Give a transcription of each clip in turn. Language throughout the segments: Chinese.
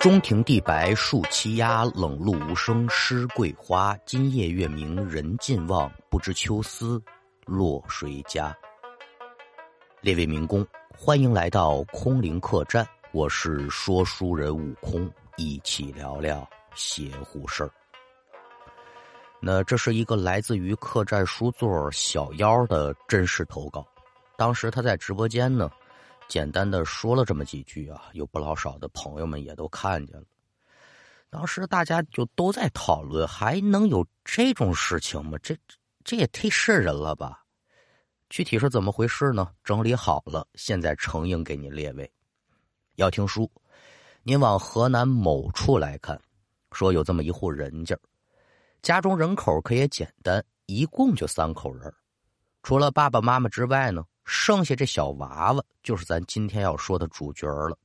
中庭地白树栖鸦，冷露无声湿桂花。今夜月明人尽望，不知秋思落谁家。列位民工，欢迎来到空灵客栈，我是说书人悟空，一起聊聊邪乎事儿。那这是一个来自于客栈书座小妖的真实投稿，当时他在直播间呢。简单的说了这么几句啊，有不老少的朋友们也都看见了。当时大家就都在讨论，还能有这种事情吗？这这也忒瘆人了吧？具体是怎么回事呢？整理好了，现在承应给您列位。要听书，您往河南某处来看，说有这么一户人家，家中人口可也简单，一共就三口人，除了爸爸妈妈之外呢。剩下这小娃娃就是咱今天要说的主角了。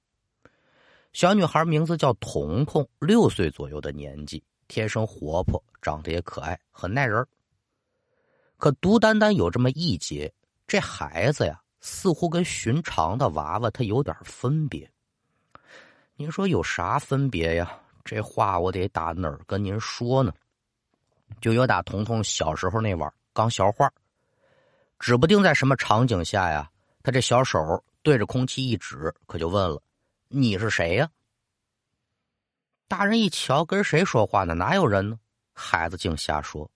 小女孩名字叫彤彤，六岁左右的年纪，天生活泼，长得也可爱，很耐人。可独单单有这么一节，这孩子呀，似乎跟寻常的娃娃他有点分别。您说有啥分别呀？这话我得打哪儿跟您说呢？就有打彤彤小时候那晚刚学画。指不定在什么场景下呀，他这小手对着空气一指，可就问了：“你是谁呀？”大人一瞧，跟谁说话呢？哪有人呢？孩子竟瞎说。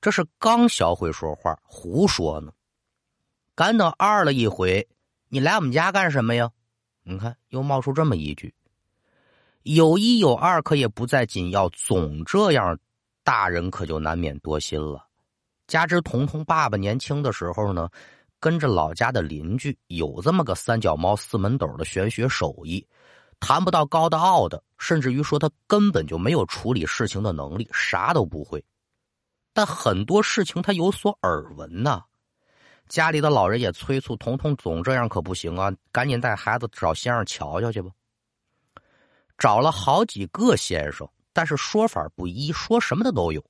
这是刚学会说话，胡说呢。赶等二了一回，你来我们家干什么呀？你看，又冒出这么一句。有一有二，可也不在紧要，总这样，大人可就难免多心了。加之彤彤爸爸年轻的时候呢，跟着老家的邻居有这么个三脚猫四门斗的玄学手艺，谈不到高的傲的，甚至于说他根本就没有处理事情的能力，啥都不会。但很多事情他有所耳闻呐。家里的老人也催促彤彤，总这样可不行啊，赶紧带孩子找先生瞧瞧去吧。找了好几个先生，但是说法不一，说什么的都有。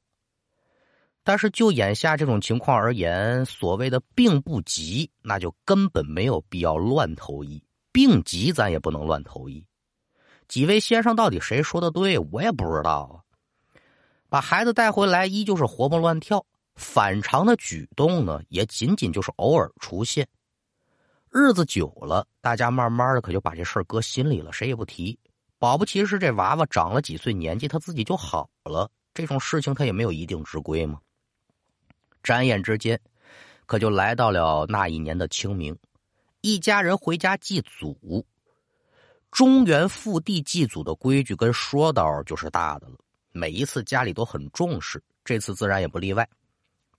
但是就眼下这种情况而言，所谓的病不急，那就根本没有必要乱投医；病急，咱也不能乱投医。几位先生到底谁说的对，我也不知道啊。把孩子带回来，依旧是活蹦乱跳，反常的举动呢，也仅仅就是偶尔出现。日子久了，大家慢慢的可就把这事儿搁心里了，谁也不提。保不齐是这娃娃长了几岁年纪，他自己就好了。这种事情他也没有一定之规嘛。转眼之间，可就来到了那一年的清明，一家人回家祭祖。中原腹地祭祖的规矩跟说道就是大的了，每一次家里都很重视，这次自然也不例外。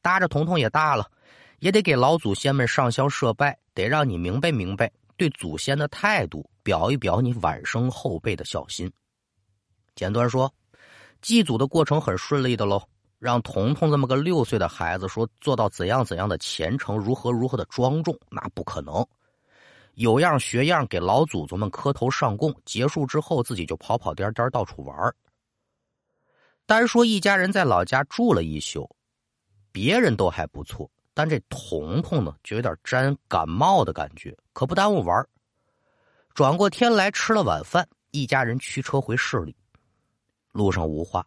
搭着彤彤也大了，也得给老祖先们上香设拜，得让你明白明白对祖先的态度，表一表你晚生后辈的孝心。简短说，祭祖的过程很顺利的喽。让彤彤这么个六岁的孩子说做到怎样怎样的虔诚，如何如何的庄重，那不可能。有样学样，给老祖宗们磕头上供，结束之后自己就跑跑颠颠到处玩单说一家人在老家住了一宿，别人都还不错，但这彤彤呢，就有点沾感冒的感觉，可不耽误玩转过天来吃了晚饭，一家人驱车回市里，路上无话。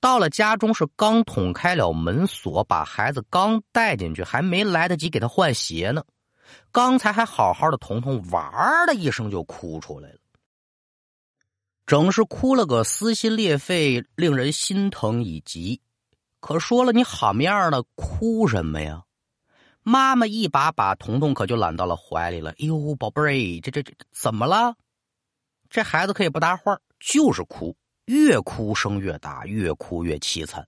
到了家中，是刚捅开了门锁，把孩子刚带进去，还没来得及给他换鞋呢。刚才还好好的，彤彤哇的一声就哭出来了，整是哭了个撕心裂肺，令人心疼以及。可说了你好面的，哭什么呀？妈妈一把把彤彤可就揽到了怀里了。哎呦，宝贝儿，这这这怎么了？这孩子可以不搭话，就是哭。越哭声越大，越哭越凄惨，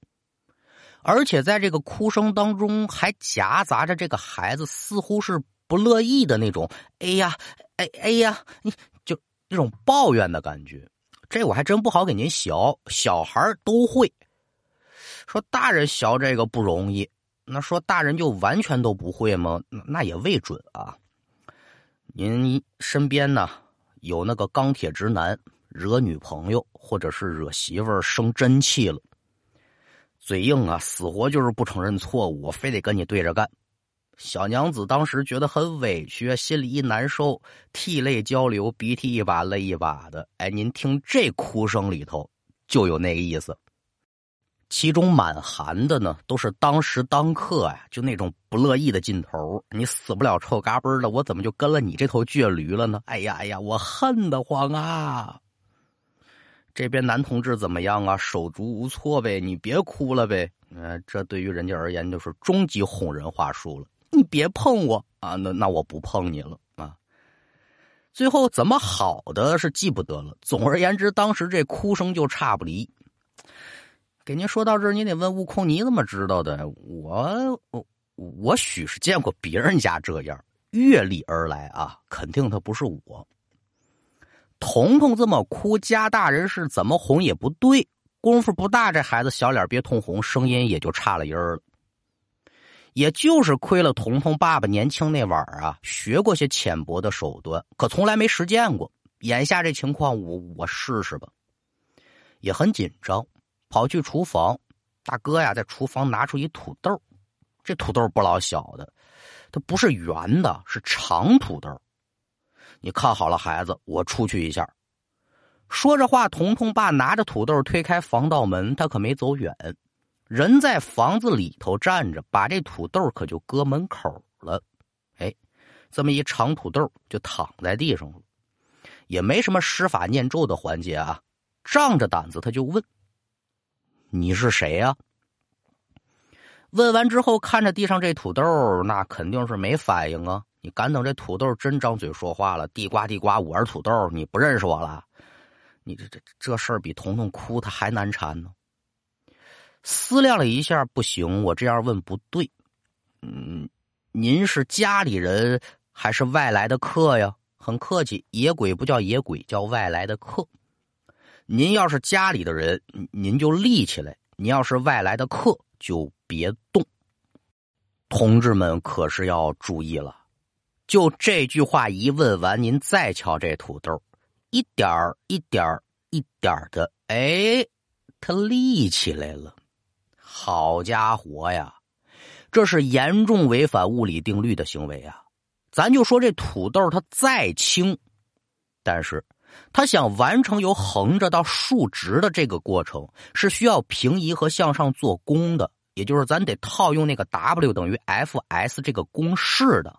而且在这个哭声当中还夹杂着这个孩子似乎是不乐意的那种“哎呀，哎哎呀”，你就那种抱怨的感觉。这我还真不好给您学，小孩都会说大人学这个不容易。那说大人就完全都不会吗？那也未准啊。您身边呢有那个钢铁直男？惹女朋友，或者是惹媳妇儿生真气了，嘴硬啊，死活就是不承认错误，非得跟你对着干。小娘子当时觉得很委屈，心里一难受，涕泪交流，鼻涕一把泪一把的。哎，您听这哭声里头就有那个意思。其中满含的呢，都是当时当刻呀，就那种不乐意的劲头。你死不了臭嘎嘣的，我怎么就跟了你这头倔驴了呢？哎呀哎呀，我恨得慌啊！这边男同志怎么样啊？手足无措呗，你别哭了呗。呃，这对于人家而言就是终极哄人话术了。你别碰我啊，那那我不碰你了啊。最后怎么好的是记不得了。总而言之，当时这哭声就差不离。给您说到这儿，您得问悟空，你怎么知道的？我我我许是见过别人家这样，阅历而来啊，肯定他不是我。彤彤这么哭，家大人是怎么哄也不对。功夫不大，这孩子小脸别通红，声音也就差了音儿了。也就是亏了彤彤爸爸年轻那晚儿啊，学过些浅薄的手段，可从来没实践过。眼下这情况，我我试试吧。也很紧张，跑去厨房，大哥呀，在厨房拿出一土豆，这土豆不老小的，它不是圆的，是长土豆。你看好了，孩子，我出去一下。说着话，彤彤爸拿着土豆推开防盗门，他可没走远，人在房子里头站着，把这土豆可就搁门口了。哎，这么一长土豆就躺在地上了，也没什么施法念咒的环节啊。仗着胆子，他就问：“你是谁呀？”问完之后，看着地上这土豆，那肯定是没反应啊。你敢等这土豆真张嘴说话了？地瓜地瓜，我是土豆，你不认识我了？你这这这事儿比彤彤哭他还难缠呢。思量了一下，不行，我这样问不对。嗯，您是家里人还是外来的客呀？很客气，野鬼不叫野鬼，叫外来的客。您要是家里的人，您就立起来；您要是外来的客，就别动。同志们可是要注意了。就这句话一问完，您再瞧这土豆，一点一点一点的，哎，它立起来了。好家伙呀，这是严重违反物理定律的行为啊！咱就说这土豆它再轻，但是它想完成由横着到竖直的这个过程，是需要平移和向上做功的，也就是咱得套用那个 W 等于 F_s 这个公式的。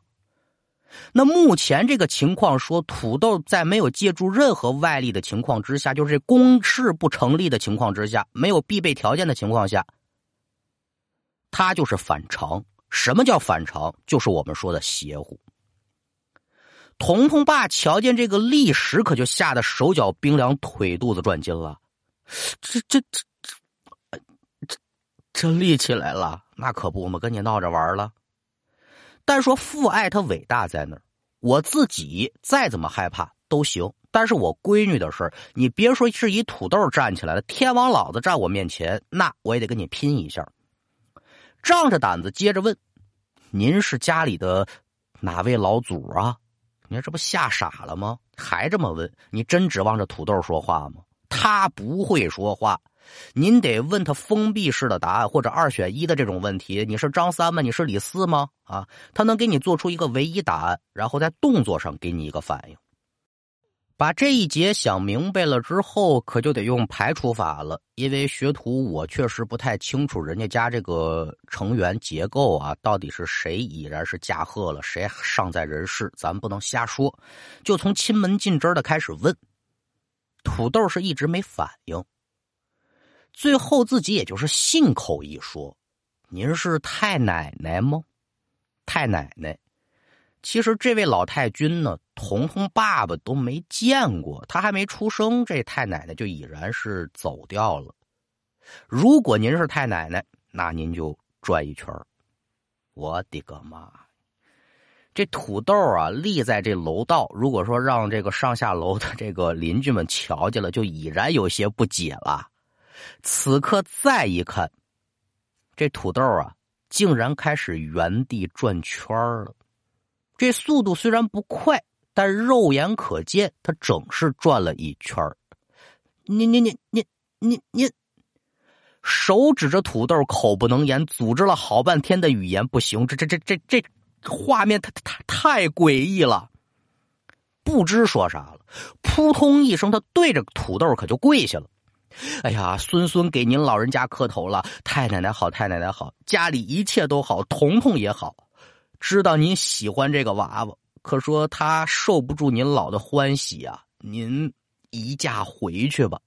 那目前这个情况说，土豆在没有借助任何外力的情况之下，就是这公式不成立的情况之下，没有必备条件的情况下，它就是反常。什么叫反常？就是我们说的邪乎。彤彤爸瞧见这个立石，可就吓得手脚冰凉，腿肚子转筋了。这这这这这这立起来了，那可不，我们跟你闹着玩了。但说父爱他伟大在那儿，我自己再怎么害怕都行。但是我闺女的事你别说是以土豆站起来了，天王老子站我面前，那我也得跟你拼一下。仗着胆子接着问：“您是家里的哪位老祖啊？”你说这不吓傻了吗？还这么问？你真指望着土豆说话吗？他不会说话。您得问他封闭式的答案，或者二选一的这种问题。你是张三吗？你是李四吗？啊，他能给你做出一个唯一答案，然后在动作上给你一个反应。把这一节想明白了之后，可就得用排除法了。因为学徒我确实不太清楚人家家这个成员结构啊，到底是谁已然是驾鹤了，谁尚在人世，咱不能瞎说。就从亲门进枝的开始问，土豆是一直没反应。最后自己也就是信口一说：“您是太奶奶吗？”太奶奶，其实这位老太君呢，彤彤爸爸都没见过，他还没出生，这太奶奶就已然是走掉了。如果您是太奶奶，那您就转一圈我的个妈！这土豆啊，立在这楼道，如果说让这个上下楼的这个邻居们瞧见了，就已然有些不解了。此刻再一看，这土豆啊，竟然开始原地转圈了。这速度虽然不快，但肉眼可见，他整是转了一圈你你你你你你，手指着土豆，口不能言，组织了好半天的语言不行，这这这这这画面太太太诡异了。不知说啥了，扑通一声，他对着土豆可就跪下了。哎呀，孙孙给您老人家磕头了，太奶奶好，太奶奶好，家里一切都好，彤彤也好，知道您喜欢这个娃娃，可说他受不住您老的欢喜啊，您移驾回去吧。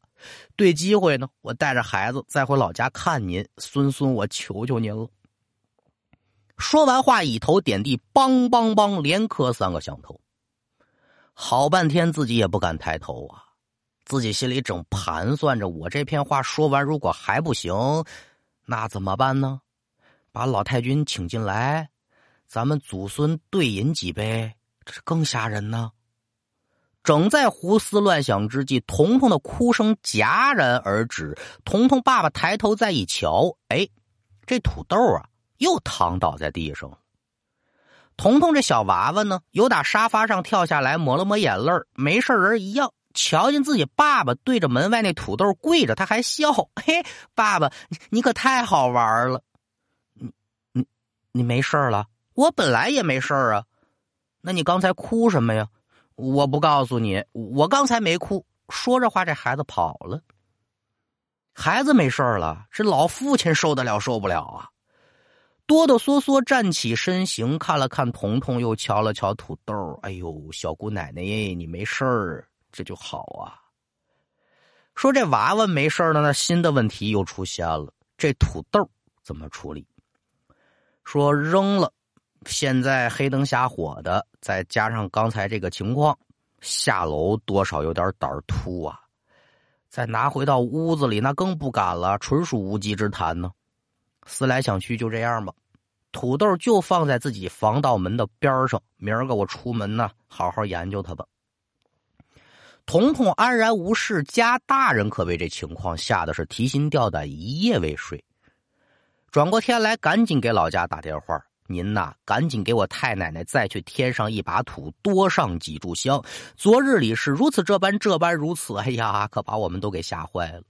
对机会呢，我带着孩子再回老家看您，孙孙，我求求您了。说完话，以头点地，梆梆梆，连磕三个响头。好半天，自己也不敢抬头啊。自己心里正盘算着，我这片话说完，如果还不行，那怎么办呢？把老太君请进来，咱们祖孙对饮几杯，这更吓人呢。正在胡思乱想之际，彤彤的哭声戛然而止。彤彤爸爸抬头再一瞧，哎，这土豆啊，又躺倒在地上。彤彤这小娃娃呢，由打沙发上跳下来，抹了抹眼泪没事人一样。瞧见自己爸爸对着门外那土豆跪着，他还笑。嘿，爸爸，你可太好玩了。你你你没事了？我本来也没事啊。那你刚才哭什么呀？我不告诉你，我刚才没哭。说着话，这孩子跑了。孩子没事了，这老父亲受得了受不了啊！哆哆嗦嗦站起身形，看了看彤彤，又瞧了瞧土豆。哎呦，小姑奶奶，你没事儿。这就好啊。说这娃娃没事了，那新的问题又出现了。这土豆怎么处理？说扔了，现在黑灯瞎火的，再加上刚才这个情况，下楼多少有点胆儿突啊。再拿回到屋子里，那更不敢了，纯属无稽之谈呢。思来想去，就这样吧。土豆就放在自己防盗门的边上，明儿个我出门呢，好好研究它吧。彤彤安然无事，家大人可被这情况吓得是提心吊胆，一夜未睡。转过天来，赶紧给老家打电话：“您呐，赶紧给我太奶奶再去添上一把土，多上几炷香。昨日里是如此这般，这般如此。哎呀，可把我们都给吓坏了。”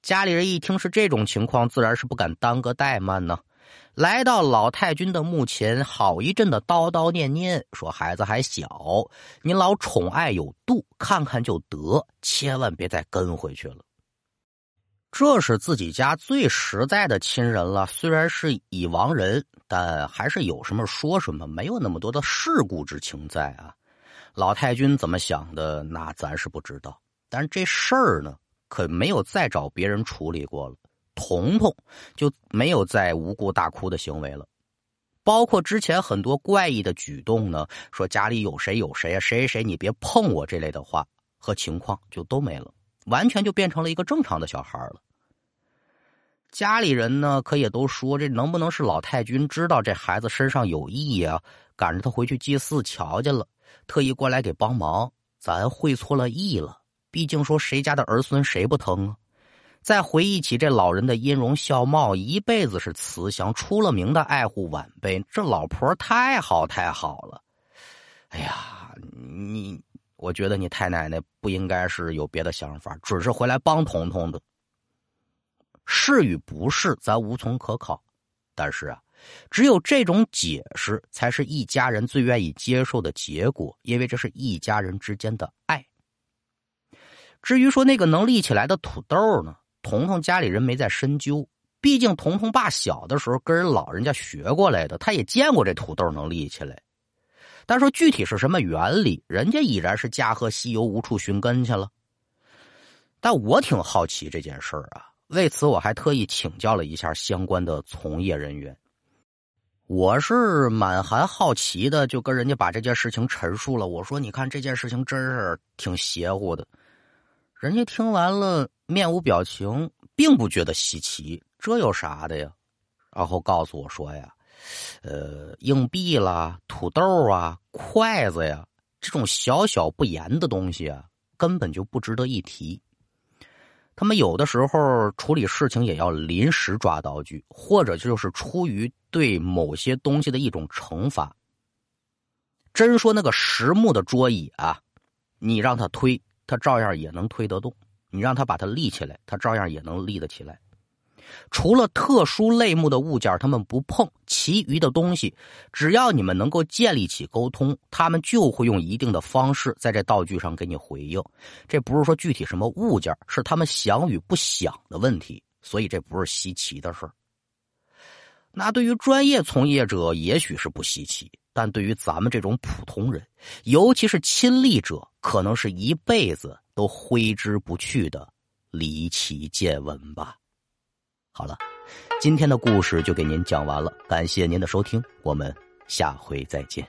家里人一听是这种情况，自然是不敢耽搁怠慢呢。来到老太君的墓前，好一阵的叨叨念念，说：“孩子还小，您老宠爱有度，看看就得，千万别再跟回去了。”这是自己家最实在的亲人了，虽然是已亡人，但还是有什么说什么，没有那么多的世故之情在啊。老太君怎么想的，那咱是不知道，但这事儿呢，可没有再找别人处理过了。彤彤就没有再无故大哭的行为了，包括之前很多怪异的举动呢，说家里有谁有谁啊，谁谁谁你别碰我这类的话和情况就都没了，完全就变成了一个正常的小孩了。家里人呢，可也都说这能不能是老太君知道这孩子身上有异啊，赶着他回去祭祀瞧见了，特意过来给帮忙，咱会错了意了。毕竟说谁家的儿孙谁不疼啊。再回忆起这老人的音容笑貌，一辈子是慈祥，出了名的爱护晚辈。这老婆太好太好了。哎呀，你，我觉得你太奶奶不应该是有别的想法，只是回来帮彤彤的。是与不是，咱无从可考。但是啊，只有这种解释，才是一家人最愿意接受的结果，因为这是一家人之间的爱。至于说那个能立起来的土豆呢？彤彤家里人没再深究，毕竟彤彤爸小的时候跟人老人家学过来的，他也见过这土豆能立起来。但说具体是什么原理，人家已然是驾鹤西游，无处寻根去了。但我挺好奇这件事儿啊，为此我还特意请教了一下相关的从业人员。我是满含好奇的，就跟人家把这件事情陈述了。我说：“你看这件事情真是挺邪乎的。”人家听完了。面无表情，并不觉得稀奇，这有啥的呀？然后告诉我说呀，呃，硬币啦、土豆啊、筷子呀，这种小小不言的东西啊，根本就不值得一提。他们有的时候处理事情也要临时抓道具，或者就是出于对某些东西的一种惩罚。真说那个实木的桌椅啊，你让他推，他照样也能推得动。你让他把它立起来，他照样也能立得起来。除了特殊类目的物件，他们不碰；其余的东西，只要你们能够建立起沟通，他们就会用一定的方式在这道具上给你回应。这不是说具体什么物件，是他们想与不想的问题，所以这不是稀奇的事。那对于专业从业者也许是不稀奇，但对于咱们这种普通人，尤其是亲历者，可能是一辈子都挥之不去的离奇见闻吧。好了，今天的故事就给您讲完了，感谢您的收听，我们下回再见。